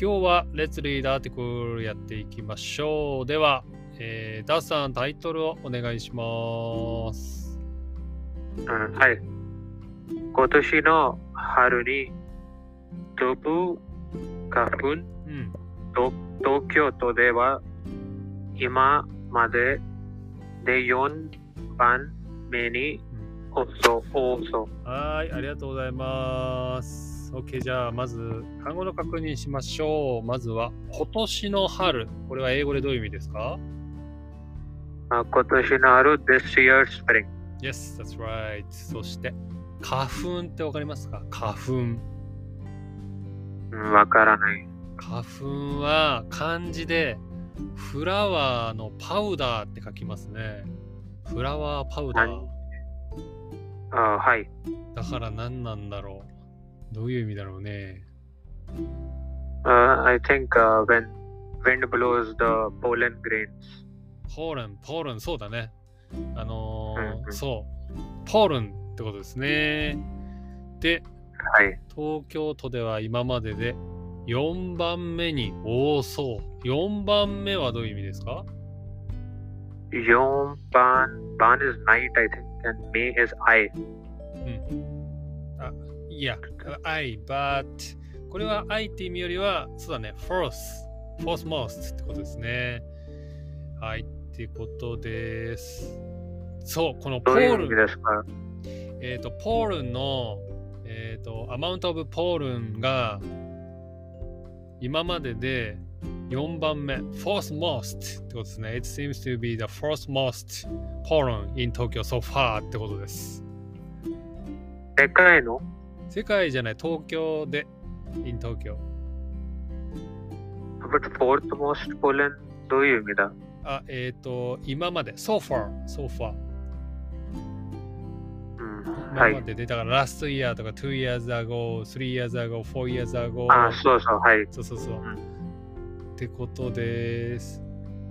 今日は Let's Read Article やっていきましょう。では、えー、ダーさんタイトルをお願いします。うん、はい。今年の春に飛ぶ花粉、うん、東京都では今までで4番目に放送。はい、ありがとうございます。OK、じゃあまず単語の確認しましょう。まずは今年の春。これは英語でどういう意味ですか？今年の春、this year spring。Yes, that's right. そして花粉ってわかりますか？花粉。わからない。花粉は漢字でフラワーのパウダーって書きますね。フラワーパウダー。あはい。だから何なんだろう。どういう意味だろうね。Uh, I think、uh, when wind blows the pollen grains. ポーレン、ポーレン、そうだね。あのーうんうん、そう。ポーレンってことですね。で、はい、東京都では今までで4番目に多そう。4番目はどういう意味ですか ?4 番、番 is night, I think, and May is I. うん。あ、いや、I, but これは I って意味よりは、そうだね、fourth, fourth most ってことですね。はい、ってことです。そう、このポールン。えっ、ー、と、ポールンの、えっ、ー、と、アマウントオブポールンが今までで4番目、fourth most ってことですね。It seems to be the fourth most pollen in Tokyo so far ってことです。世界の？世界じゃない、東京で、in Tokyo。But fourth most pollen どういう意味だあ、えっ、ー、と、今まで、so far, so far。今までで、だからラストイヤーとか2 years ago、3 years ago、4 years ago。あ、そうそう、はい。そうそうそう。うん、ってことです。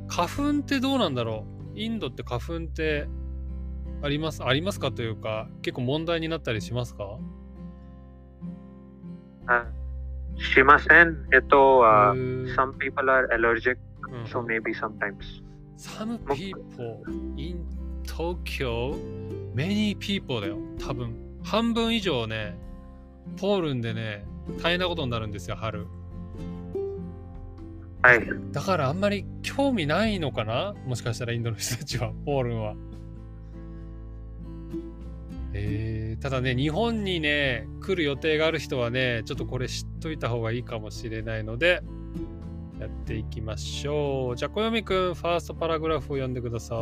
花粉ってどうなんだろう？インドって花粉ってあります？ありますか？というか、結構問題になったりしますか？あしません。えっと、uh, some people are allergic, so maybe sometimes. Some people in Tokyo many people だよ。多分。半分以上ね、ポールンでね、大変なことになるんですよ、春。はい。だからあんまり興味ないのかな？もしかしたらインドの人たちは、ポールンは。えー、ただね、日本にね、来る予定がある人はね、ちょっとこれ知っといた方がいいかもしれないので、やっていきましょう。じゃあ、小読くん、ファーストパラグラフを読んでくださ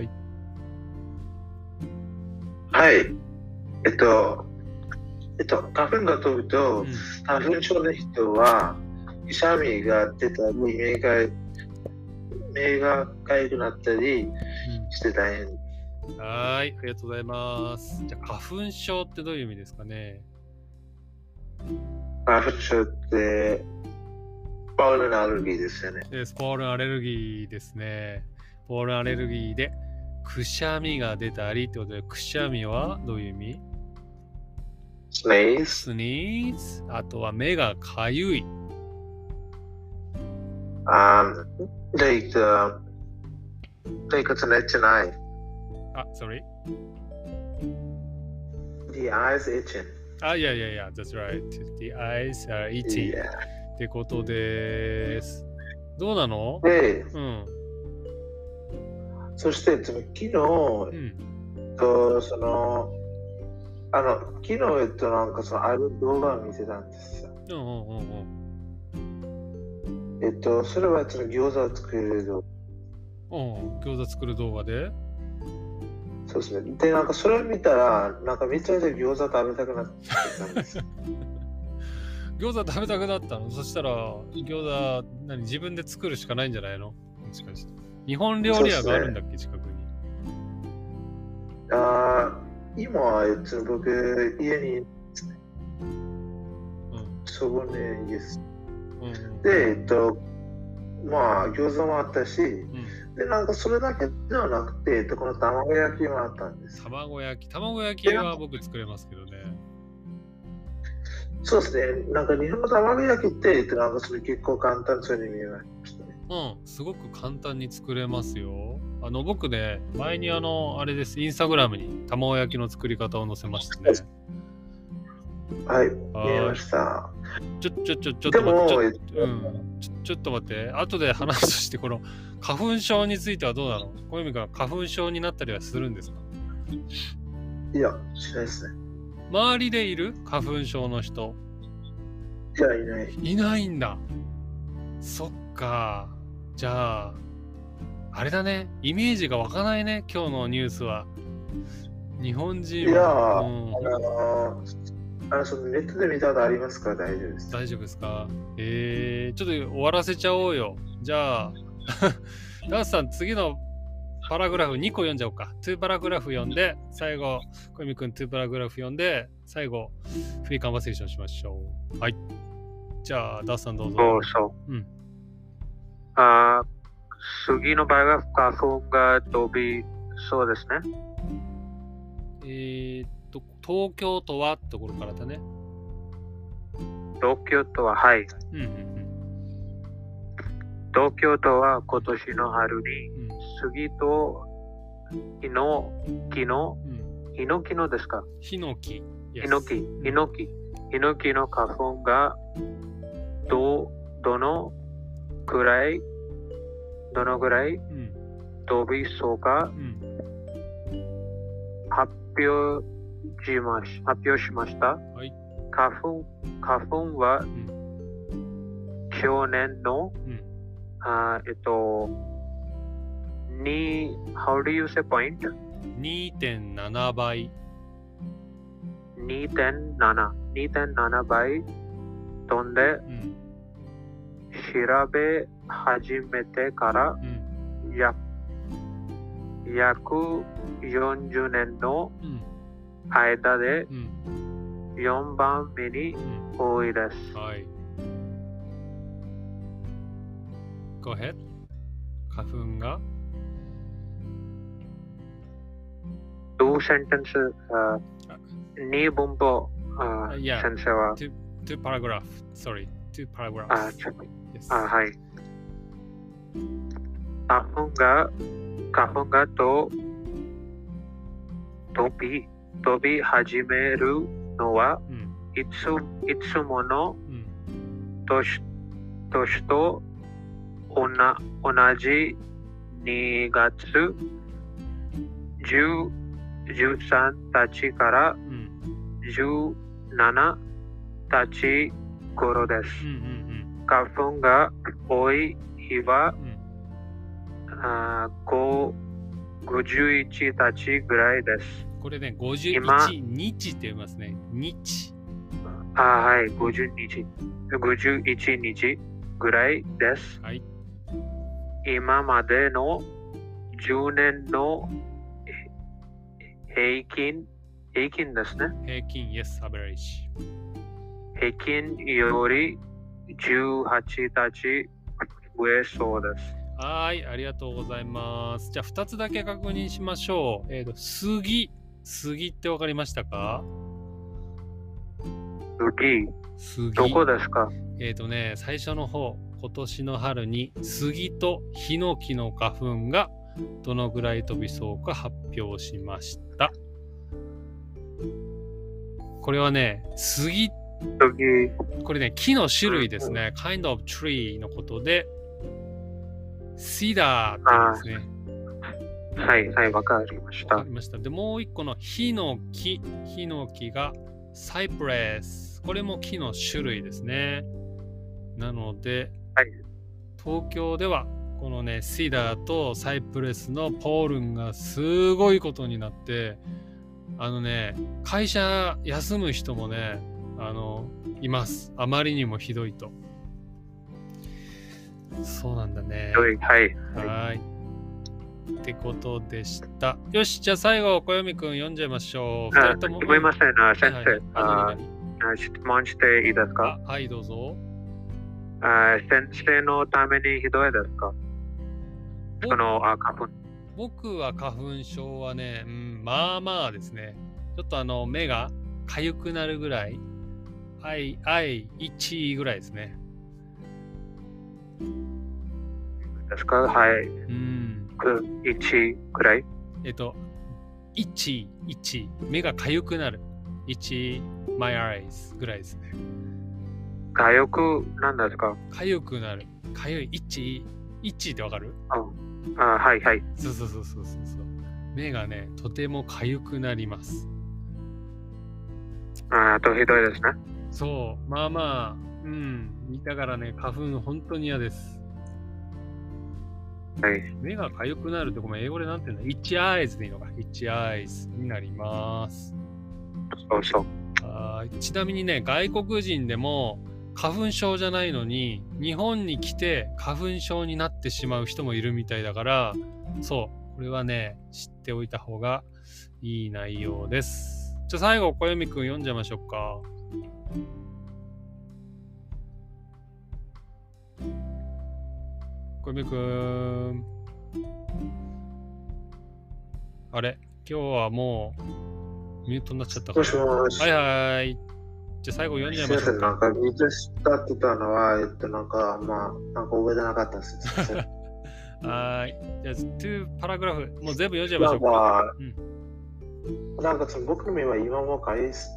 い。はい。えっと、えっと、花粉が飛ぶと、うん、花粉症の人は、くしゃみが出たり、目が、目がかゆくなったりして大変。うん、はい、ありがとうございます。じゃあ、花粉症ってどういう意味ですかね？花粉症って、ポールンアレルギーですよね。です、ポールンアレルギーですね。ポールンアレルギーで、くしゃみが出たりってことで、くしゃみはどういう意味？スニーズ。スニーズ？あとは目がかゆい。Um, like, uh, like it's an itch an eye. あ、sorry? The eyes itching. あ、いやいやいや、that's right. The eyes are itching. Yeah. ってことです。どうなの？で、うん。そして、昨日、うん、とその、あの、昨日、えっと、なんかその、ある動画を見せたんですよ。うんうんうんうん。えっと、それはその餃子を作る動画。うん、餃子作る動画で？そうですね。で、なんかそれを見たら、なんかめちゃめちゃ餃子食べたくなってたんです。餃子食べたくなったの？そしたら、餃子、何、自分で作るしかないんじゃないの？もしかして。日本料理屋があるんだっけ、近くに。ああ、今は、えっと、僕、家に、うん、そこにいです。うん、で、えっと、まあ、餃子もあったし、うん、で、なんかそれだけではなくて、えっと、この卵焼きもあったんです。卵焼き、卵焼きは僕作れますけどね。そうですね。なんか日本の卵焼きってなんかそれ結構簡単そうに見えましたね。うん、すごく簡単に作れますよ。あの、僕ね、前にあの、あれです、インスタグラムに卵焼きの作り方を載せましたね。はい、見えました。ちょ、ちょ、ちょ、ちょっでと待も、って、ちょ,、うん、ちょちょっと待って、後で話すとして、この花粉症についてはどうなの？小泉君花粉症になったりはするんですか？いや、しないですね。周りでいる？花粉症の人いや、いない。いないんだ。そっか。じゃあ、あれだね。イメージが湧かないね。今日のニュースは。日本人いやは、ーうんあのあのそのネットで見たことありますか？ら大丈夫です。大丈夫ですか？えー、ちょっと終わらせちゃおうよ。じゃあ、ダースさん、次のパラグラフ2個読んじゃおうか。2パラグラフ読んで、最後、小泉くん2パラグラフ読んで、最後、フリーカンバセーションしましょう。はい。じゃあ、ダースさんどうぞ。そうそう。うんあー次の場合は花粉が飛びそうですね。えー東京都はってところからだね。東京都は、はい。うんうん東京都は今年の春にうん。杉とヒノキの。ヒノキのですか？ヒノキ。ヒノキ、ヒノキ、ヒノキの花粉がど、どのくらい、どのぐらいうん。飛びそうか？うん。発表しまし発表しました。はい。花粉花粉はん去年の、うん。あーえっと、に、how do you say point? 2.7倍。2.7、2.7倍飛んでうん。調べ始めてからうん。約約40年のうん。間でうん。4番目にうん。多いです。はい。Go ahead. 花粉が？2センテンス、あ2文法、ああいや先生は、2 paragraph. Sorry. 2 paragraph. あ Yes. あはい。花粉が、花粉がと飛び、飛び始めるのは、うん。いついつものうん。年年と同じ2月10 13たちからうん。17たち頃ですうん。うん。花粉が多い日はうん。うん。あ5 51たちぐらいです。これね、今？51日って言いますね。日。あはい、50日、51日ぐらいです。はい。今までの10年の平均、平均ですね。平均、yes, average. 平均より18たち増えそうです。はい、ありがとうございます。じゃあ、2つだけ確認しましょう。えっ、と、杉。杉って分かりましたか？次、杉。どこですか？えっ、とね、最初の方、今年の春に杉とヒノキの花粉がどのぐらい飛びそうか発表しました。これはね、杉、次、これね、木の種類ですね。kind of tree のことで、シダーって言うんですね。はい、はい、わかりましたわかり。ました。で、もう一個のヒノキ。ヒノキがサイプレス。これも木の種類ですね。なので、はい東京ではこのね、シダーとサイプレスのポールンがすごいことになって、あのね、会社休む人もね、あの、います。あまりにもひどいと。そうなんだね。はい、はい。はい。ってことでした。よし、じゃあ最後、小読くん読んじゃいましょう。あ二人とも。すみません、あ先はいはい生、ああ何あ質問していいですか？はい、どうぞ。あ先生のためにひどいですか？ぼそのあ花粉。僕は花粉症はね、うん、まあまあですね。ちょっとあの、目が痒くなるぐらい、I、I、1ぐらいですね。ですか？はい。うん。く1くらい？えっと、1、1、目が痒くなる。1、my eyes ぐらいですね。かよくなんですか？痒くなる。痒い、1、1ってわかる？あはいはい。そうそうそうそうそう。目がね、とても痒くなります。あとひどいですね。そう、まあまあ、うん、だからね、花粉本当に嫌です。はい。目が痒くなるってごめん、英語でなんて言うんだ ?itch eyes でいいのか ?itch eyes になります。そうそう。あーちなみにね、外国人でも花粉症じゃないのに、日本に来て花粉症になってしまう人もいるみたいだから、そう、これはね、知っておいた方がいい内容です。じゃあ最後、小読くん読んじゃいましょうか。小読くん。あれ？今日はもうミュートになっちゃったかもしもし。はいはい。じゃあ最後読んじゃいません、ましょうか。なんか、水使ってたのは、えっと、なんか、まあ、なんか覚えてなかったです。はーい。じゃあ、2パラグラフ、もう全部読んじゃいましなんょうか。か、うん、なんかその僕の目は今もかゆいっす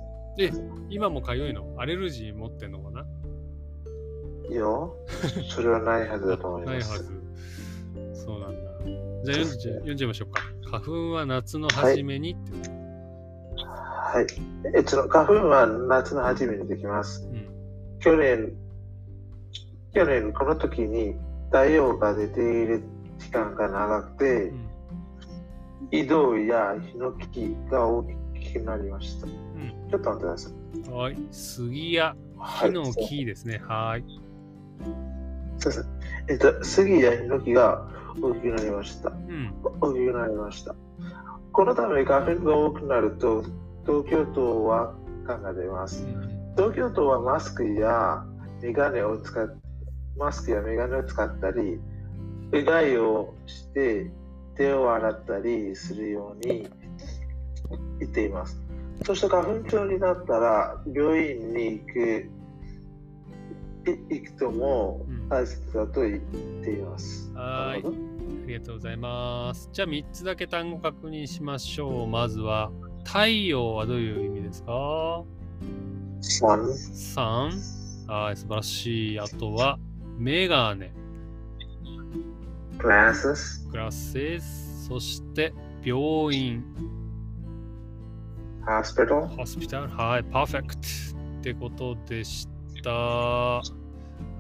今もかゆいの？アレルギー持ってんのかな？よ。それはないはずだと思いないはます。ず。そうなんだ。じゃあ読んじゃ読んじゃいましょうか。花粉は夏の初めにって。はい。えっと、花粉は夏の初めにできます。うん。去年、去年この時に太陽が出ている時間が長くてう、ん。移動やヒノキが大きくなりました。うんちょっと待ってください。はい。杉やはい木の木ですね。はーい。そうです。えっと、杉やヒノキが大きくなりました。うん。大きくなりました。このため花粉が多くなると、東京都は感が出ます。うん東京都はマスクやメガネを使っマスクやメガネを使ったり、うがいをして手を洗ったりするように言っています。そして花粉症になったら病院に行くい行くともうん。大切だと言っています。はーい。なるほど。ありがとうございます。じゃあ3つだけ単語確認しましょう。まずは、太陽はどういう意味ですか？Sun, サンはい、素晴らしい。あとは、メガネ、glasses, グラセス、そして、病院、hospital, ホスピタル、はい、パーフェクトってことでした。は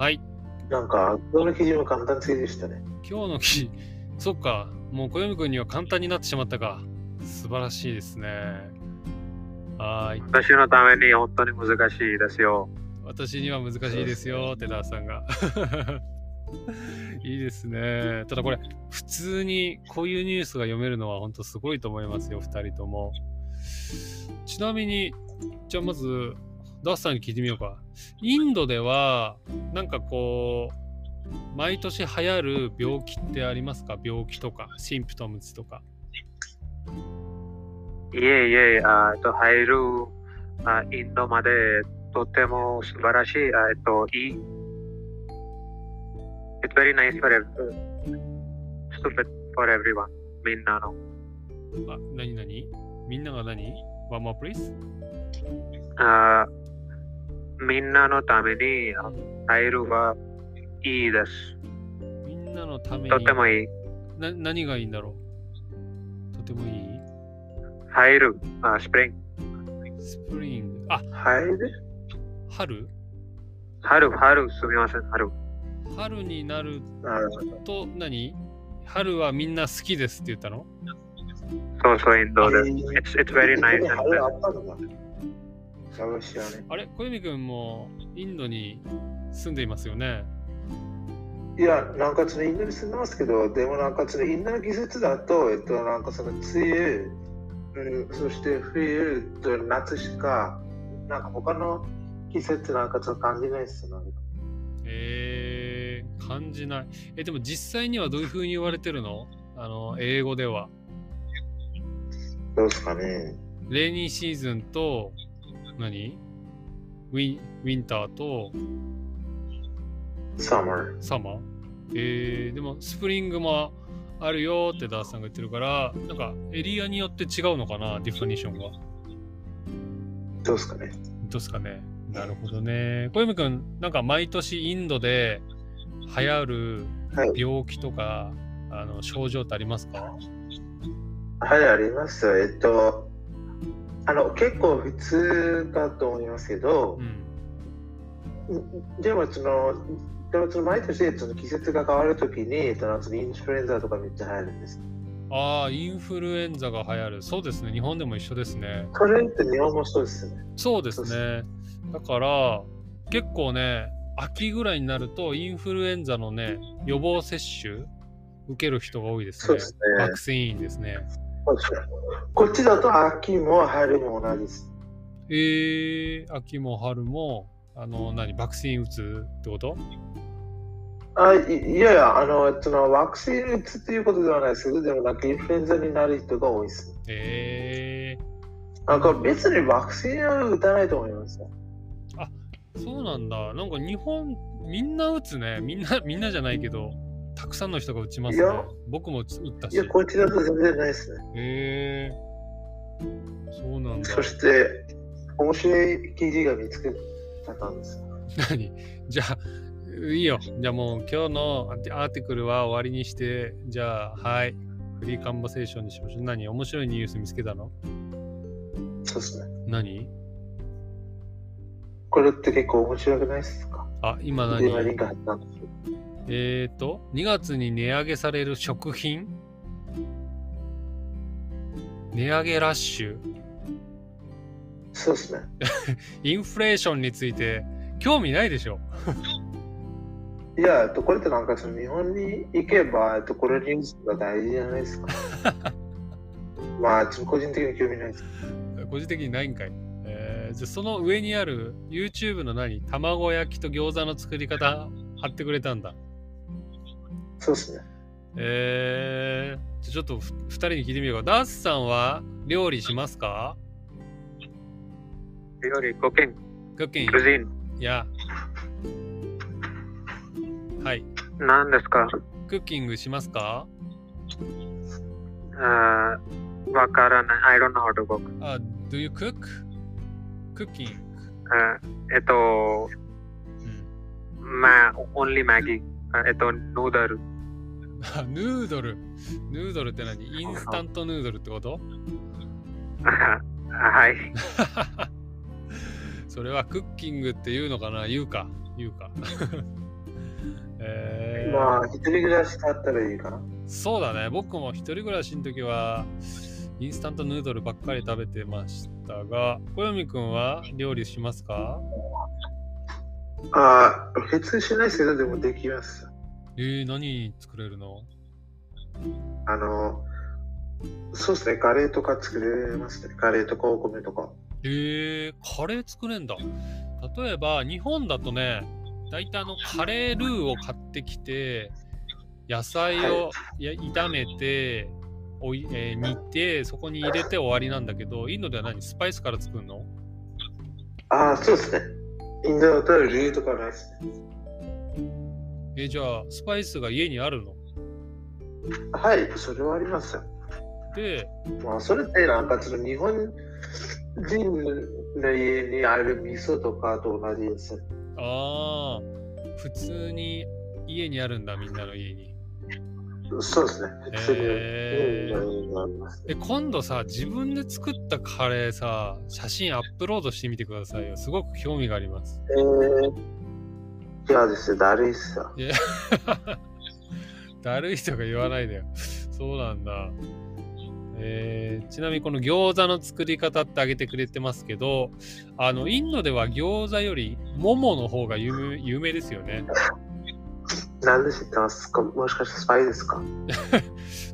い、なんか、どの記事も簡単すぎでしたね。今日の記事、そっか、もう小読くんには簡単になってしまったか。素晴らしいですね。はい、私のために本当に難しいですよ。私には難しいですよ、テダーさんが。いいですね。ただこれ、普通にこういうニュースが読めるのは本当すごいと思いますよ、2人とも。ちなみに、じゃあまず、ダースさんに聞いてみようか。インドでは、なんかこう、毎年流行る病気ってありますか？病気とか、シンプトムズとか。いえいえ、あと入るあインドまでとても素晴らしい、あえっと、いい。It's very nice for everyone. Stupid for everyone. みんなの。あ、なになにみんなが何 ?One more please? あみんなのためにあ入るはいいです。みんなのために。とてもいい。な何がいいんだろう？とてもいい？入る、あ spring。spring。あ、入る？春？春、春、すみません、春。春になる。と何？春はみんな好きですって言ったの？そうそう、インドで。えー It's, it's very nice. ここに and 春あったのかな知らね。あれ？小泉くんもインドに住んでいますよね？いや、なんかそのインドに住んでますけど、でもなんかそのインドの季節だと、えっと、なんかその梅雨、うん、そして冬と夏しか、なんか他の季節なんかちょっと感じないですよ。なんかえー、感じない。え、でも実際にはどういう風に言われてるの？あの、英語では。どうですかね。レーニーシーズンと、何？ウィウィンターとサマー。サマーえー、でもスプリングもあるよってダースさんが言ってるから、なんかエリアによって違うのかな、ディファニッションが。どうですかね？どうですかね？なるほどね。小泉君、なんか毎年インドで流行るはい。病気とか、あの症状ってありますか？はい、あります。えっと、あの、結構普通だと思いますけどう、ん。でもその、でもその毎年その季節が変わるときに、そのそのインフルエンザとかめっちゃ流行るんです。ああ、インフルエンザが流行る。そうですね。日本でも一緒ですね。それって日本もそうですね。そうですね。だから、結構ね、秋ぐらいになると、インフルエンザのね、予防接種受ける人が多いですね。そうですねワク。チンですね。こっちだと秋も春も同じです。えー、秋も春も、あの、何、ワクチン打つってこと？あいいやいや、あの、そのワクチン打つっていうことではないですけど、でもなんかインフルエンザになる人が多いです。えなんか別にワクチンは打たないと思いますよ。ー、そうなんだ。なんか日本、みんな打つね。みんな、みんなじゃないけど、たくさんの人が打ちますね。僕も打ったし。いや、こっちだと全然ないですね。えー、そうなんだ。そして、面白い記事が見つけたんです。何？じゃあ、いいよ。じゃあもう今日のアーティクルは終わりにして、じゃあ、はい。フリーカンバセーションにしましょう。何？面白いニュース見つけたの？そうですね。何？これって結構面白くないですか？あ、今何？今リンク貼ったんですよ。えっ、ー、と、2月に値上げされる食品？値上げラッシュ？そうですね。インフレーションについて興味ないでしょ？いや、えっとこれってなんかその日本に行けば、えっとこれニュースが大事じゃないですか？まあ、ちょっと個人的に興味ないです。個人的にないんかい。えー、じゃあその上にある YouTube の何？卵焼きと餃子の作り方貼ってくれたんだ。そうですね。えー、じゃあちょっとふ2人に聞いてみようか。ダースさんは料理しますか？料理、コッキング、クッキンクジン、いや。はい。何ですか？クッキングしますか？あーわからない。I don't know how to cook. あ、do you cook? クッキング。あえっと、うん。ま、only Maggie. あえっと、ヌードル。あヌードル。ヌードルって何？インスタントヌードルってこと？あ はい。それはクッキングって言うのかな？言うか。言うか。えー、まあ、一人暮らしだったらいいかな。そうだね。僕も一人暮らしの時は、インスタントヌードルばっかり食べてましたが、小読くんは料理しますか？ああ、普通しないですけど、でもできます。えー、何作れるの？あの、そうですね、カレーとか作れますね。カレーとかお米とか。えー、カレー作れんだ。例えば、日本だとね、大体あのカレールーを買ってきて、野菜をや炒めて、おいえー煮て、そこに入れて終わりなんだけど、インドでは何？スパイスから作るの？ああ、そうですね。インドだったらルーとかないですね。えーじゃあ、スパイスが家にあるの？はい、それはありますよ。で、まあ、それってなんかその日本人の家にある味噌とかと同じです。ああ、普通に家にあるんだ、みんなの家に。そうですね。普通に、へーえ、今度さ、自分で作ったカレーさ、写真アップロードしてみてくださいよ。すごく興味があります。えー、いやです、だるいっすよ。いやだるいとか言わないでよ。そうなんだ。えーちなみにこの餃子の作り方ってあげてくれてますけど、あの、インドでは餃子より桃の方が有名有名ですよね。なんで知ってますかもしかしてスパイですか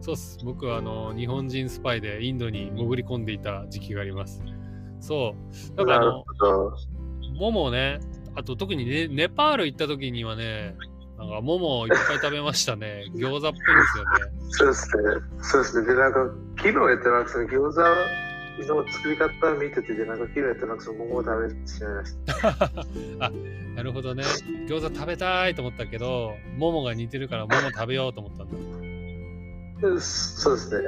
そうっす。僕はあの、日本人スパイでインドに潜り込んでいた時期があります。そう。だからあなるの、ほど。桃ね、あと特にね、ネパール行った時にはね、なんか桃をいっぱい食べましたね。餃子っぽいんですよね。そうですね。そうですね。で、なんか、昨日やってなくて、餃子の作り方見てて、なんか綺麗ってなんかその桃を食べてしまいまし あ、なるほどね。餃子食べたいと思ったけど、桃が似てるから桃食べようと思ったんだ。た。そうですね。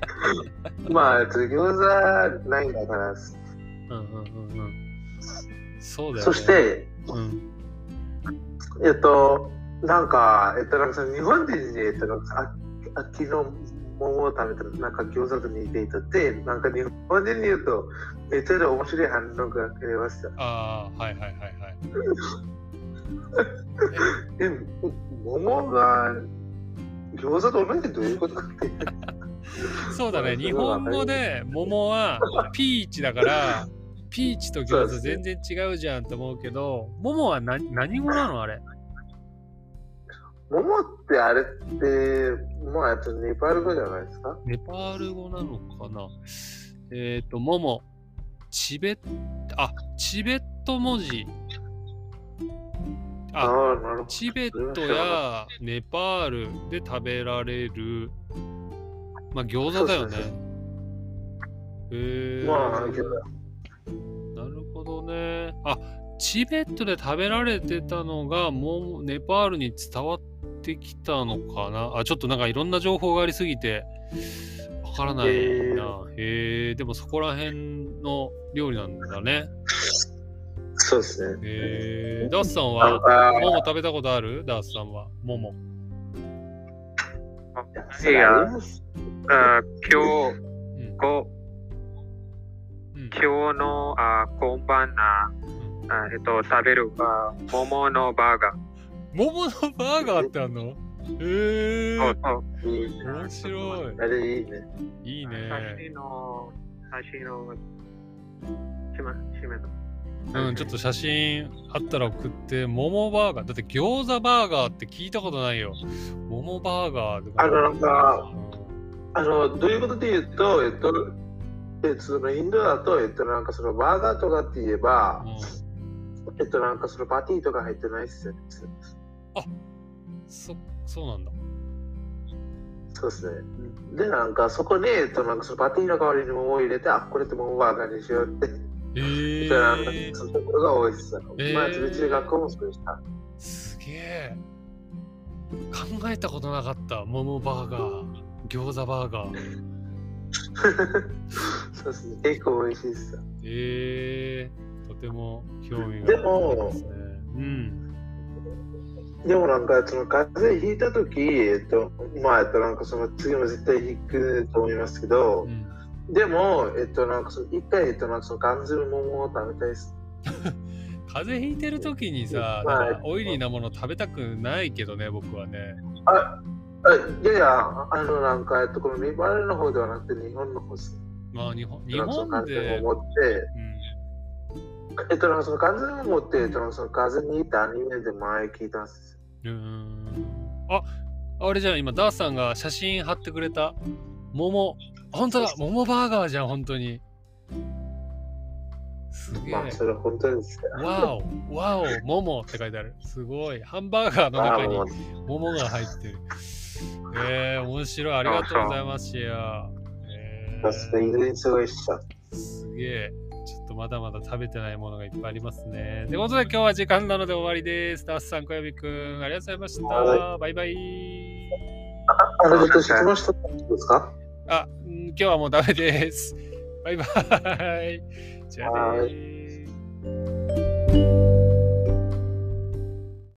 まあ、餃子ないんだから。うんうんうんうん。そうだよね。そして、うん、えっと、なんか、えっと、なんか日本人に、えっと、なんかあ秋の桃を食べたら、なんか餃子と似ていたって、なんか日本人に言うと、めっちゃ面白い反応がくれました。ああ、はいはいはいはい。え、桃が餃子と同じってどういうことかって。そうだね。日本語で桃はピーチだから、ピーチと餃子全然違うじゃんと思うけど、桃は何何語なのあれ？桃ってあれって、もうやつネパール語じゃないですか？ネパール語なのかな？えっ、ー、と、桃。チベッあ、チベット文字。あ、ああ、なるほど。チベットやネパールで食べられる、まあ餃子だよね。へえまあ、けどなるほどね。あ、チベットで食べられてたのが、もうネパールに伝わってきたのかな？あ、ちょっとなんかいろんな情報がありすぎて、わからないな。へえ、でもそこら辺の料理なんだね。そうですね。へえ、ダースさんは、か、モモ食べたことある？ダースさんは？モモ。いや、あ今日、うん。今日のあ今晩ああ、えっと、食べるあ桃のバーガー。桃のバーガーってあんの？へえそうそういい面白い。あれいいね。いいね。写真の、写真の、しま、しめの。うん、ちょっと写真あったら送って、桃バーガー。だって餃子バーガーって聞いたことないよ。桃バーガーとか。あのなんかうあの、どういうことで言うと、えっと、えっと、そのインドだと、えっと、なんかそのバーガーとかって言えば、んうんえっと、なんかそのパティとか入ってないっすよね。そ、そうなんだ。そうですね。で、なんかそこに、えっと、なんかそのパティの代わりに桃を入れて、あ、これって桃バーガーにしようって。えで、なんかー、そのところが多いっすよ。えーまあ、うちで学校もそうでした。すげえ。考えたことなかった。桃バーガー、餃子バーガー。そうですね。結構美味しいっすよ。えー、とても興味がでもありますね。うん。でもなんかその風邪ひいた時えっとまあえっとなんかその次も絶対ひくと思いますけどう、んでもえっとなんかその一回えっとなんかその缶詰桃を食べたいです。風邪ひいてる時にさ、まあオイリーなもの食べたくないけどね、僕はね。あいやいやあのなんかえっとこのネパールの方ではなくて日本の方です。まあ日本日本で、を持ってうえっとその缶詰を持ってえっとその風邪にいたアニメで前聞いたんです。ん、うーん。あ、あれじゃん、今、ダースさんが写真貼ってくれた桃。本当だ、桃バーガーじゃん、本当に。すげえ。まあそれは本当ですよ。わお、わお、桃って書いてある。すごい。ハンバーガーの中にあもう桃が入ってる。えー、面白い。ありがとうございます、シェア。え確かに全然すごいっしょ。ー、すげえ。ちょっとまだまだ食べてないものがいっぱいありますね。ということで今日は時間なので終わりです。ダースさん、小籔くん、ありがとうございました。はバイバイ。あのちょっと質問してもいいですか？あ、ん今日はもうダメです。バイバイ。Chale. Bye.